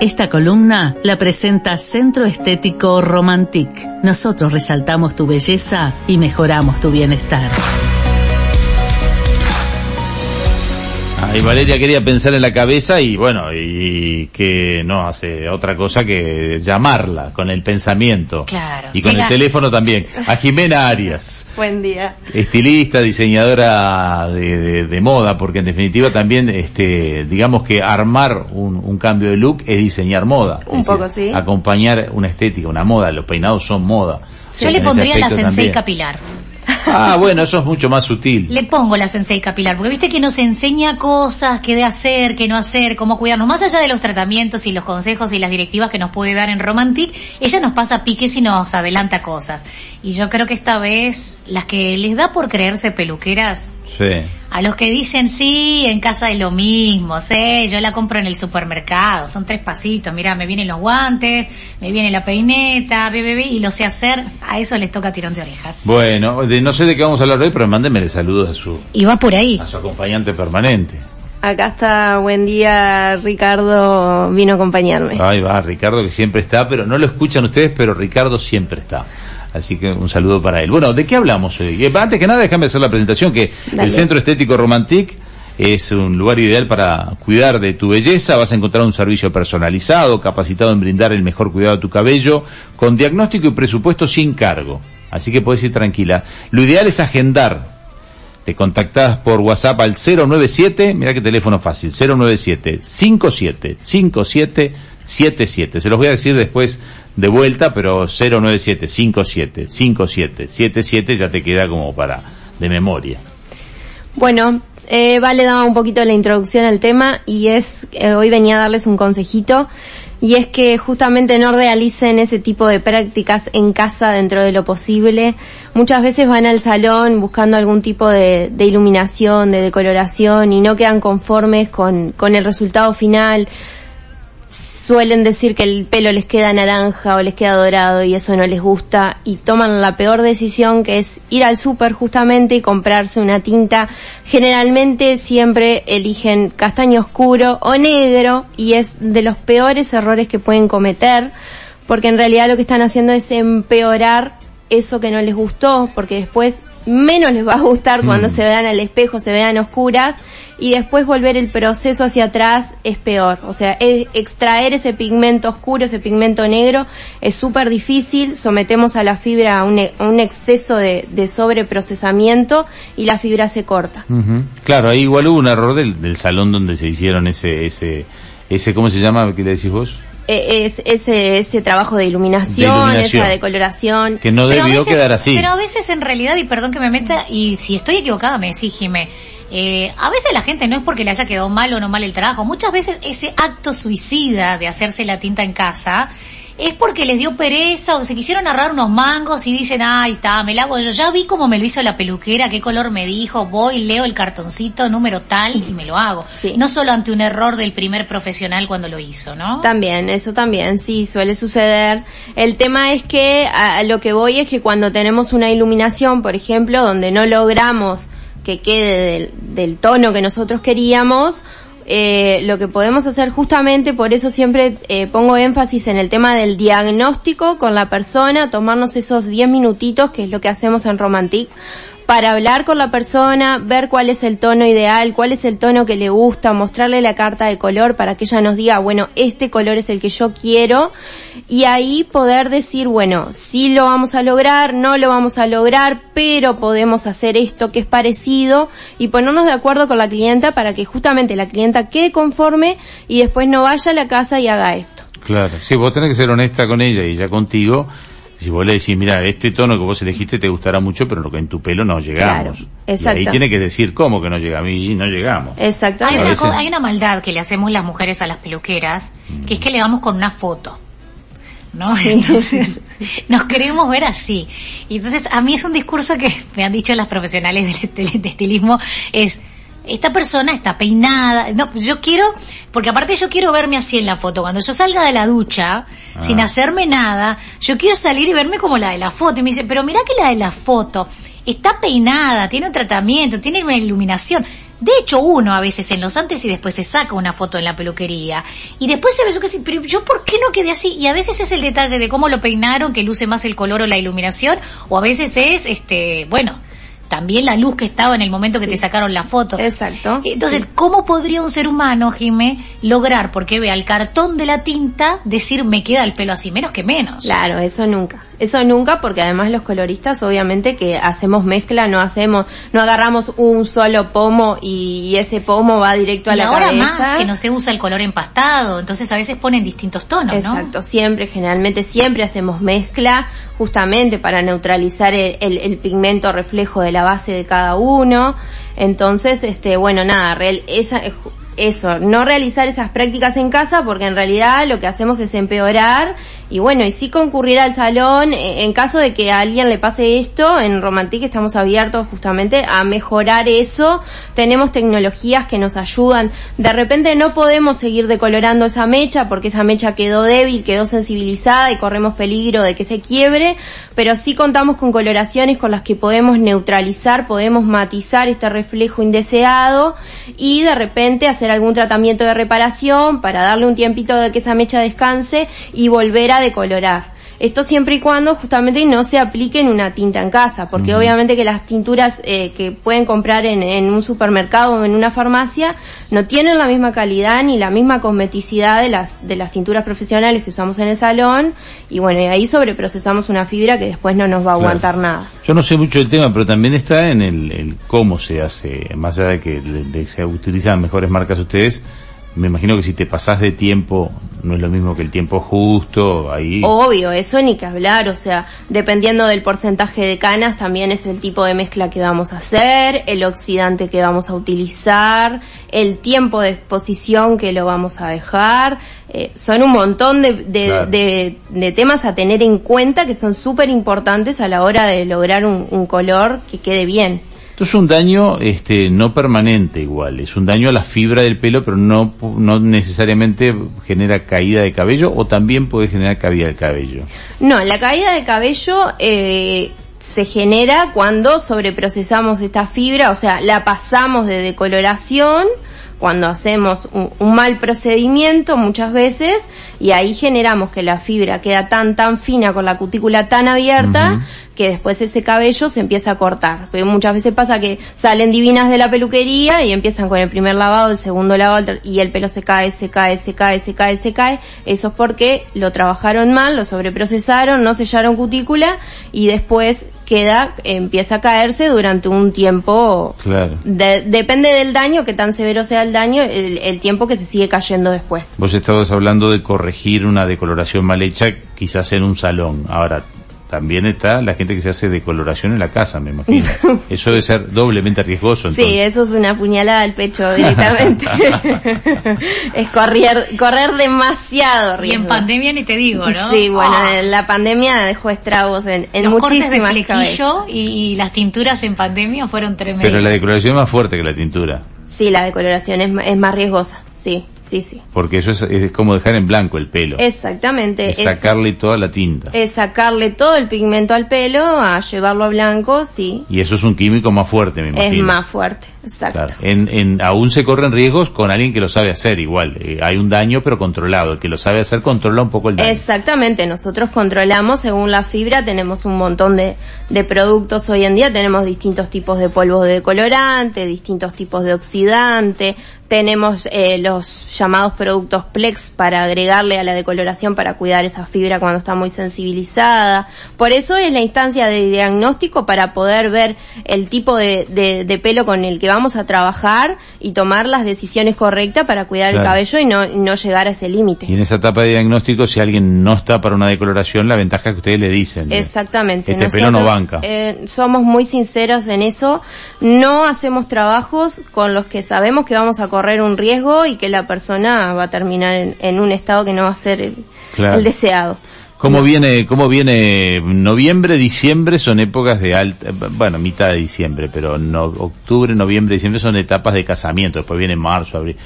Esta columna la presenta Centro Estético Romantic. Nosotros resaltamos tu belleza y mejoramos tu bienestar. Y Valeria quería pensar en la cabeza y bueno, y que no hace otra cosa que llamarla con el pensamiento. Claro. Y con el teléfono también. A Jimena Arias. Buen día. Estilista, diseñadora de, moda, porque en definitiva también, este, digamos que armar un, cambio de look es diseñar moda. Un poco, sí. Acompañar una estética, una moda. Los peinados son moda. Yo le pondría la sensei capilar. Ah, bueno, eso es mucho más sutil. Le pongo la sensei capilar, porque viste que nos enseña cosas, qué de hacer, qué no hacer, cómo cuidarnos. Más allá de los tratamientos y los consejos y las directivas que nos puede dar en Romantic, ella nos pasa piques y nos adelanta cosas. Y yo creo que esta vez, las que les da por creerse peluqueras, a los que dicen sí, en casa es lo mismo, sé, yo la compro en el supermercado, son tres pasitos, mira, me vienen los guantes, me viene la peineta, bebé, y lo sé hacer, a eso les toca tirón de orejas. Bueno, no sé de qué vamos a hablar hoy, pero mándenme saludos a su... Y va por ahí. A su acompañante permanente. Acá está, buen día, Ricardo vino a acompañarme. Ahí va, Ricardo que siempre está, pero no lo escuchan ustedes, pero Ricardo siempre está. Así que un saludo para él. Bueno, ¿de qué hablamos hoy? Eh, antes que nada, déjame hacer la presentación que el Centro Estético Romantic es un lugar ideal para cuidar de tu belleza. Vas a encontrar un servicio personalizado, capacitado en brindar el mejor cuidado de tu cabello, con diagnóstico y presupuesto sin cargo. Así que puedes ir tranquila. Lo ideal es agendar. Te contactás por WhatsApp al 097, mira qué teléfono fácil, 097 57 57 77. Se los voy a decir después de vuelta, pero 097 57 57 77 ya te queda como para de memoria. Bueno, eh, Vale daba un poquito la introducción al tema y es, eh, hoy venía a darles un consejito y es que justamente no realicen ese tipo de prácticas en casa dentro de lo posible. Muchas veces van al salón buscando algún tipo de, de iluminación, de decoloración y no quedan conformes con, con el resultado final suelen decir que el pelo les queda naranja o les queda dorado y eso no les gusta y toman la peor decisión que es ir al súper justamente y comprarse una tinta. Generalmente siempre eligen castaño oscuro o negro y es de los peores errores que pueden cometer porque en realidad lo que están haciendo es empeorar eso que no les gustó porque después menos les va a gustar cuando mm. se vean al espejo, se vean oscuras y después volver el proceso hacia atrás es peor. O sea, extraer ese pigmento oscuro, ese pigmento negro es súper difícil, sometemos a la fibra a un, e, exceso de, sobreprocesamiento y la fibra se corta. Claro, ahí igual hubo un error del, salón donde se hicieron ese, ese, ese, ¿cómo se llama? ¿Qué le decís vos? E, es ese, ese trabajo de iluminación, esa decoloración. Que no debió quedar así. Pero a veces en realidad, y perdón que me meta, y si estoy equivocada me decís, eh, a veces la gente no es porque le haya quedado mal o no mal el trabajo, muchas veces ese acto suicida de hacerse la tinta en casa es porque les dio pereza o se quisieron agarrar unos mangos y dicen, ay, está, me la hago yo. Ya vi cómo me lo hizo la peluquera, qué color me dijo, voy, leo el cartoncito, número tal y me lo hago. No solo ante un error del primer profesional cuando lo hizo, ¿no? También, eso también, sí, suele suceder. El tema es que a lo que voy es que cuando tenemos una iluminación, por ejemplo, donde no logramos que quede del, tono que nosotros queríamos, eh, lo que podemos hacer justamente, por eso siempre eh, pongo énfasis en el tema del diagnóstico con la persona, tomarnos esos 10 minutitos, que es lo que hacemos en Romantic, para hablar con la persona, ver cuál es el tono ideal, cuál es el tono que le gusta, mostrarle la carta de color para que ella nos diga, bueno, este color es el que yo quiero y ahí poder decir, bueno, sí lo vamos a lograr, no lo vamos a lograr, pero podemos hacer esto que es parecido y ponernos de acuerdo con la clienta para que justamente la clienta quede conforme y después no vaya a la casa y haga esto. Claro, sí, vos tenés que ser honesta con ella y ya contigo si vos le decís, mira, este tono que vos elegiste te gustará mucho, pero lo que en tu pelo no llegamos. Claro, exacto. Y ahí tiene que decir cómo que no llegamos y no llegamos. Exactamente. Hay una, hay una maldad que le hacemos las mujeres a las peluqueras, que es que le vamos con una foto. ¿no? Entonces, nos queremos ver así. Y entonces, a mí es un discurso que me han dicho las profesionales de, de estilismo, es, esta persona está peinada. No, pues yo quiero, porque aparte yo quiero verme así en la foto. Cuando yo salga de la ducha, ah. sin hacerme nada, yo quiero salir y verme como la de la foto. Y me dice, pero mira que la de la foto está peinada, tiene un tratamiento, tiene una iluminación. De hecho, uno a veces en los antes y después se saca una foto en la peluquería. Y después se ve yo que sí, pero yo por qué no quedé así? Y a veces es el detalle de cómo lo peinaron, que luce más el color o la iluminación, o a veces es, este, bueno, también la luz que estaba en el momento que te sacaron la foto. Exacto. Entonces, ¿cómo podría un ser humano, Jimé, lograr, porque ve al cartón de la tinta, decir me queda el pelo así, menos que menos? Claro, eso nunca. Eso nunca porque además los coloristas obviamente que hacemos mezcla, no hacemos, no agarramos un solo pomo y ese pomo va directo a y la ahora cabeza. más que no se usa el color empastado, entonces a veces ponen distintos tonos, ¿no? Exacto, siempre, generalmente siempre hacemos mezcla justamente para neutralizar el, el- el pigmento reflejo de la base de cada uno. Entonces, este, bueno, nada, real- esa, eso, no realizar esas prácticas en casa porque en realidad lo que hacemos es empeorar y bueno, y sí concurrir al salón eh, en caso de que a alguien le pase esto, en Romantic estamos abiertos justamente a mejorar eso, tenemos tecnologías que nos ayudan, de repente no podemos seguir decolorando esa mecha porque esa mecha quedó débil, quedó sensibilizada y corremos peligro de que se quiebre, pero sí contamos con coloraciones con las que podemos neutralizar, podemos matizar este reflejo indeseado y de repente hacer algún tratamiento de reparación para darle un tiempito de que esa mecha descanse y volver a decolorar. Esto siempre y cuando justamente no se aplique en una tinta en casa, porque obviamente que las tinturas eh, que pueden comprar en, en un supermercado o en una farmacia no tienen la misma calidad ni la misma cosmeticidad de las, de las tinturas profesionales que usamos en el salón y bueno, y ahí sobreprocesamos una fibra que después no nos va a Claro. aguantar nada. Yo no sé mucho del tema, pero también está en el, el cómo se hace, más allá de que de- de- se utilizan mejores marcas ustedes, me imagino que si te pasás de tiempo, no es lo mismo que el tiempo justo, ahí... Obvio, eso ni que hablar, o sea, dependiendo del porcentaje de canas también es el tipo de mezcla que vamos a hacer, el oxidante que vamos a utilizar, el tiempo de exposición que lo vamos a dejar, eh, son un montón de, de, Claro. de- de temas a tener en cuenta que son súper importantes a la hora de lograr un, un color que quede bien. Esto es un daño este, no permanente igual, es un daño a la fibra del pelo, pero no, no necesariamente genera caída de cabello o también puede generar caída del cabello. No, la caída de cabello eh, se genera cuando sobreprocesamos esta fibra, o sea, la pasamos de decoloración, cuando hacemos un, un mal procedimiento muchas veces, y ahí generamos que la fibra queda tan tan fina con la cutícula tan abierta que después ese cabello se empieza a cortar. Porque muchas veces pasa que salen divinas de la peluquería y empiezan con el primer lavado, el segundo lavado, y el pelo se cae, se cae, se cae, se cae, se cae. Eso es porque lo trabajaron mal, lo sobreprocesaron, no sellaron cutícula y después queda, empieza a caerse durante un tiempo. Claro. De- depende del daño, que tan severo sea el daño, el, el tiempo que se sigue cayendo después. Vos estabas hablando de corregir una decoloración mal hecha, quizás en un salón. Ahora, también está la gente que se hace decoloración en la casa, me imagino. Eso debe ser doblemente riesgoso. Entonces. Sí, eso es una puñalada al pecho directamente. es correr, correr demasiado Y en riesgo. pandemia ni te digo, ¿no? Sí, bueno, Ah, la pandemia dejó estragos en, en los cortes de flequillo cabezas. y, las tinturas en pandemia fueron tremendas. Pero la decoloración es más fuerte que la tintura. Sí, la decoloración es, es más riesgosa. Sí, sí, sí. Porque eso es, es como dejar en blanco el pelo. Exactamente. Es Es, sacarle toda la tinta. es sacarle todo el pigmento al pelo, a llevarlo a blanco, sí. Y eso es un químico más fuerte, me imagino. Es más fuerte. Exacto. Claro. En, en, aún se corren riesgos con alguien que lo sabe hacer igual. Eh, hay un daño pero controlado. El que lo sabe hacer controla un poco el daño. Exactamente, nosotros controlamos según la fibra, tenemos un montón de, de productos hoy en día, tenemos distintos tipos de polvos de decolorante, distintos tipos de oxidante, tenemos eh, los llamados productos Plex para agregarle a la decoloración para cuidar esa fibra cuando está muy sensibilizada. Por eso es la instancia de diagnóstico para poder ver el tipo de, de- de pelo con el que vamos a trabajar y tomar las decisiones correctas para cuidar Claro. el cabello y no, no llegar a ese límite. Y en esa etapa de diagnóstico, si alguien no está para una decoloración, la ventaja es que ustedes le dicen. ¿eh? Exactamente. Este pelo no banca. eh, somos muy sinceros en eso. No hacemos trabajos con los que sabemos que vamos a correr un riesgo y que la persona va a terminar en, en un estado que no va a ser el, Claro. el deseado. ¿Cómo viene, cómo viene noviembre, diciembre? Son épocas de alta, bueno, mitad de diciembre, pero no, octubre, noviembre, diciembre son etapas de casamiento. Después viene marzo, abril.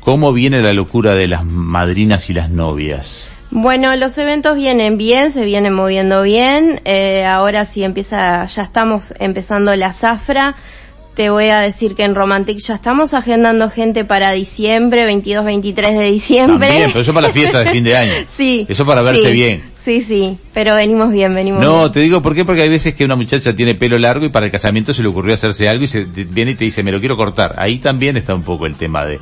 ¿Cómo viene la locura de las madrinas y las novias? Bueno, los eventos vienen bien, se vienen moviendo bien. Eh, ahora sí empieza, ya estamos empezando la zafra. Te voy a decir que en Romantic ya estamos agendando gente para diciembre, 22, 23 de diciembre. También, pero eso para la fiesta de fin de año. sí. Eso para verse sí, bien. Sí, sí, pero venimos bien, venimos No, bien. te digo por qué, porque hay veces que una muchacha tiene pelo largo y para el casamiento se le ocurrió hacerse algo y se viene y te dice, me lo quiero cortar. Ahí también está un poco el tema de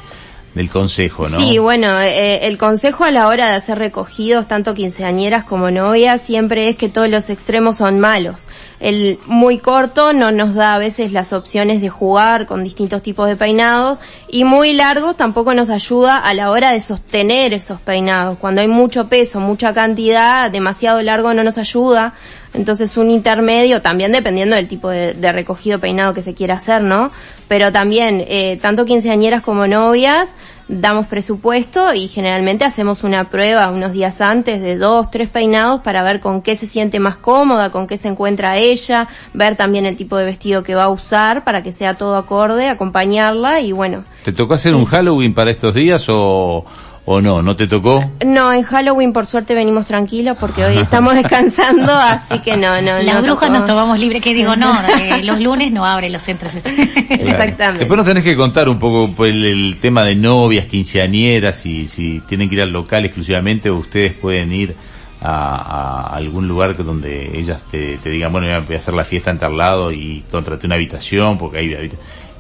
del consejo, ¿no? Sí, bueno, eh, el consejo a la hora de hacer recogidos, tanto quinceañeras como novias, siempre es que todos los extremos son malos. El muy corto no nos da a veces las opciones de jugar con distintos tipos de peinados y muy largo tampoco nos ayuda a la hora de sostener esos peinados. Cuando hay mucho peso, mucha cantidad, demasiado largo no nos ayuda. Entonces un intermedio, también dependiendo del tipo de, de recogido peinado que se quiera hacer, ¿no? Pero también, eh, tanto quinceañeras como novias, damos presupuesto y generalmente hacemos una prueba unos días antes de dos, tres peinados para ver con qué se siente más cómoda, con qué se encuentra ella, ver también el tipo de vestido que va a usar para que sea todo acorde, acompañarla y bueno. ¿Te tocó hacer un Halloween para estos días o, o no? ¿No te tocó? No, en Halloween por suerte venimos tranquilos porque hoy estamos descansando, así que no, no. Las no brujas tocó. nos tomamos libre, que digo, no, eh, los lunes no abren los centros. Exactamente. Después nos tenés que contar un poco pues, el, el tema de novias, quinceañeras, si, si tienen que ir al local exclusivamente o ustedes pueden ir a, a algún lugar que donde ellas te, te digan, bueno, voy a hacer la fiesta en tal lado y contraté una habitación, porque hay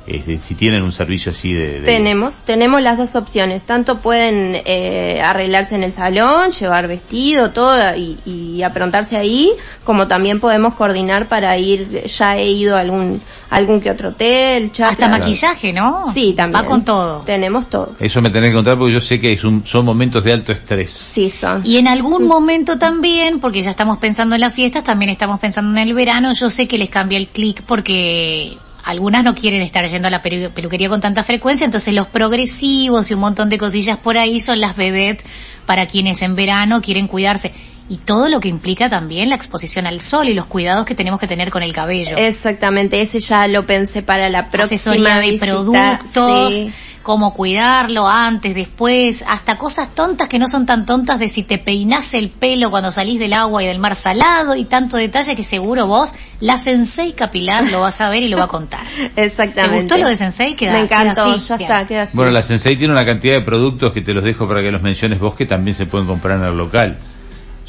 este, si tienen un servicio así de... de- Tenemos, tenemos las dos opciones. Tanto pueden eh, arreglarse en el salón, llevar vestido, todo y, y aprontarse ahí, como también podemos coordinar para ir, ya he ido a algún, algún que otro hotel. Hasta maquillaje, ¿no? Sí, también. Va con todo. Tenemos todo. Eso me tenés que contar porque yo sé que es un- son momentos de alto estrés. Sí, son. Y en algún momento también, porque ya estamos pensando en las fiestas, también estamos pensando en el verano, yo sé que les cambia el clic porque algunas no quieren estar yendo a la pelu- peluquería con tanta frecuencia, entonces los progresivos y un montón de cosillas por ahí son las vedettes para quienes en verano quieren cuidarse. Y todo lo que implica también la exposición al sol y los cuidados que tenemos que tener con el cabello. Exactamente, ese ya lo pensé para la próxima asesoría de visita. productos, Sí. Cómo cuidarlo antes, después, hasta cosas tontas que no son tan tontas de si te peinás el pelo cuando salís del agua y del mar salado y tanto detalle que seguro vos, la sensei capilar lo vas a ver y lo va a contar. Exactamente. ¿Te gustó lo de sensei? Queda, Me encantó, queda así, ya bien. está, queda así. Bueno, la Sensei tiene una cantidad de productos que te los dejo para que los menciones vos que también se pueden comprar en el local.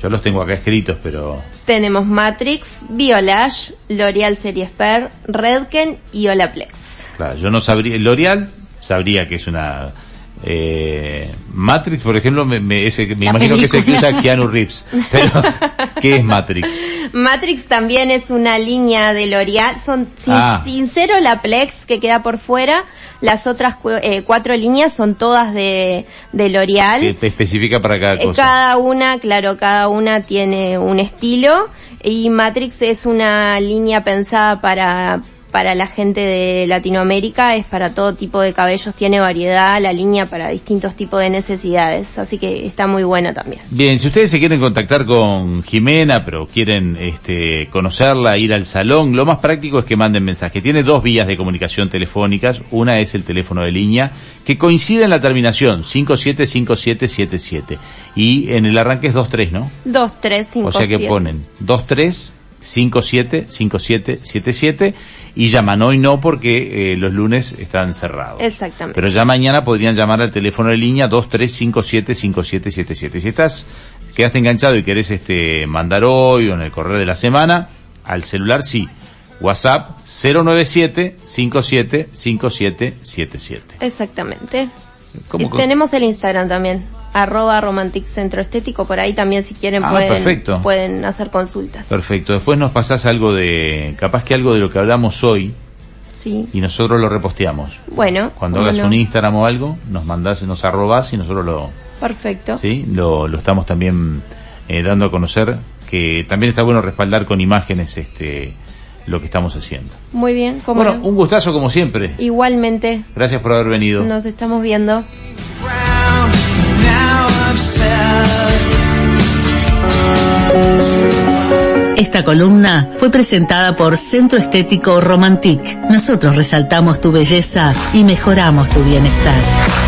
Yo los tengo acá escritos, pero Tenemos Matrix, Biolash, L'Oreal Series Per, Redken y Olaplex. claro, yo no sabría, L'Oreal sabría que es una eh, Matrix, por ejemplo, me, me, ese, me La imagino que película. usa Keanu Reeves. Pero, ¿qué es Matrix? Matrix también es una línea de L'Oreal, son sin, Ah. sin ser Olaplex que queda por fuera, las otras cu- eh, cuatro líneas son todas de, de L'Oreal. Especifica para cada Eh, cosa. Cada una, claro, cada una tiene un estilo y Matrix es una línea pensada para para la gente de Latinoamérica, es para todo tipo de cabellos, tiene variedad, la línea para distintos tipos de necesidades, así que está muy buena también. Bien, si ustedes se quieren contactar con Jimena, pero quieren este, conocerla, ir al salón, lo más práctico es que manden mensaje. Tiene dos vías de comunicación telefónicas. Una es el teléfono de línea, que coincide en la terminación, 575777. Y en el arranque es 23, ¿no? 2, 3, 5, O sea que ponen 23 57 57 77 y llaman hoy no porque eh, los lunes están cerrados. Exactamente. Pero ya mañana podrían llamar al teléfono de línea 23575777. Si estás, quedaste enganchado y querés este mandar hoy o en el correo de la semana, al celular sí. WhatsApp 097 57 5777. Exactamente. ¿Cómo Y tenemos el Instagram también, arroba romantic centro estético, por ahí también si quieren Ah, pueden, perfecto. pueden hacer consultas. Perfecto. Después nos pasás algo de, capaz que algo de lo que hablamos hoy Sí. y nosotros lo reposteamos. Bueno, Cuando ¿cómo hagas un Instagram o algo, nos mandás, nos arrobás y nosotros lo, Perfecto. ¿sí? lo, lo estamos también eh, dando a conocer, que también está bueno respaldar con imágenes este lo que estamos haciendo. Muy bien, Bueno, un gustazo como siempre. igualmente Gracias por haber venido. nos estamos viendo. Esta columna fue presentada por Centro Estético Romantic. Nosotros resaltamos tu belleza y mejoramos tu bienestar.